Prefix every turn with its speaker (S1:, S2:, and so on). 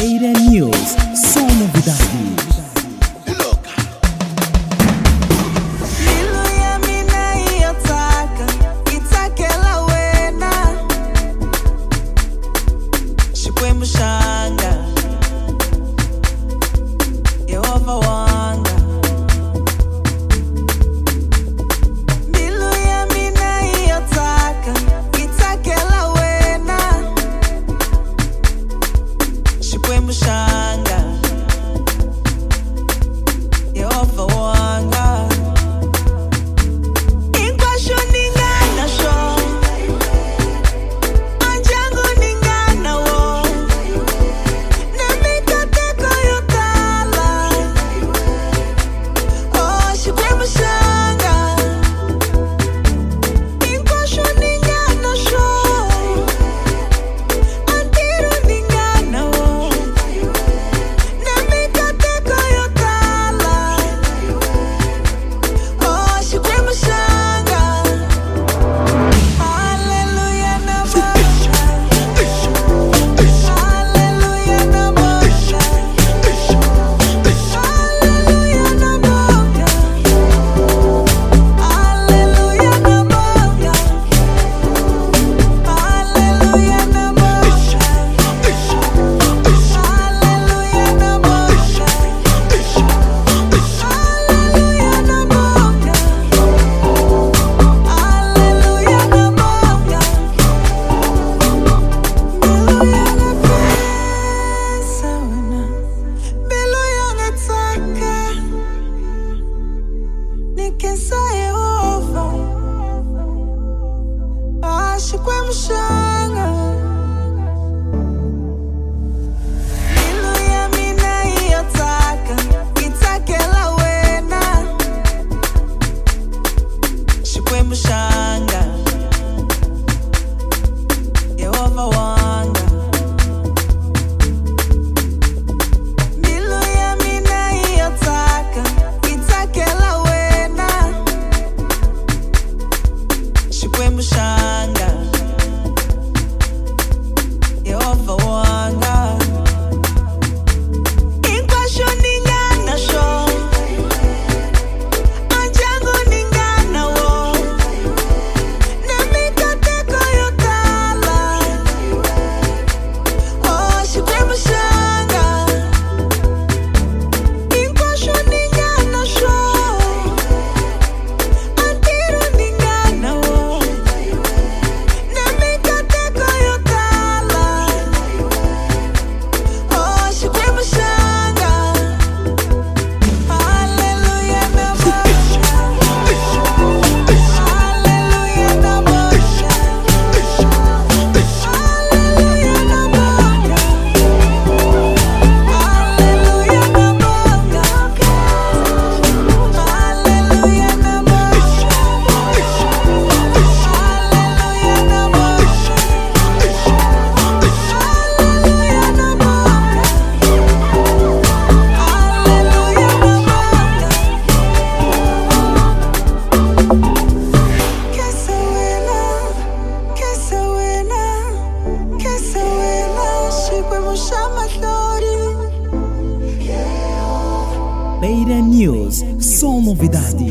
S1: Aiden. 伤。
S2: Beira News, som novidade.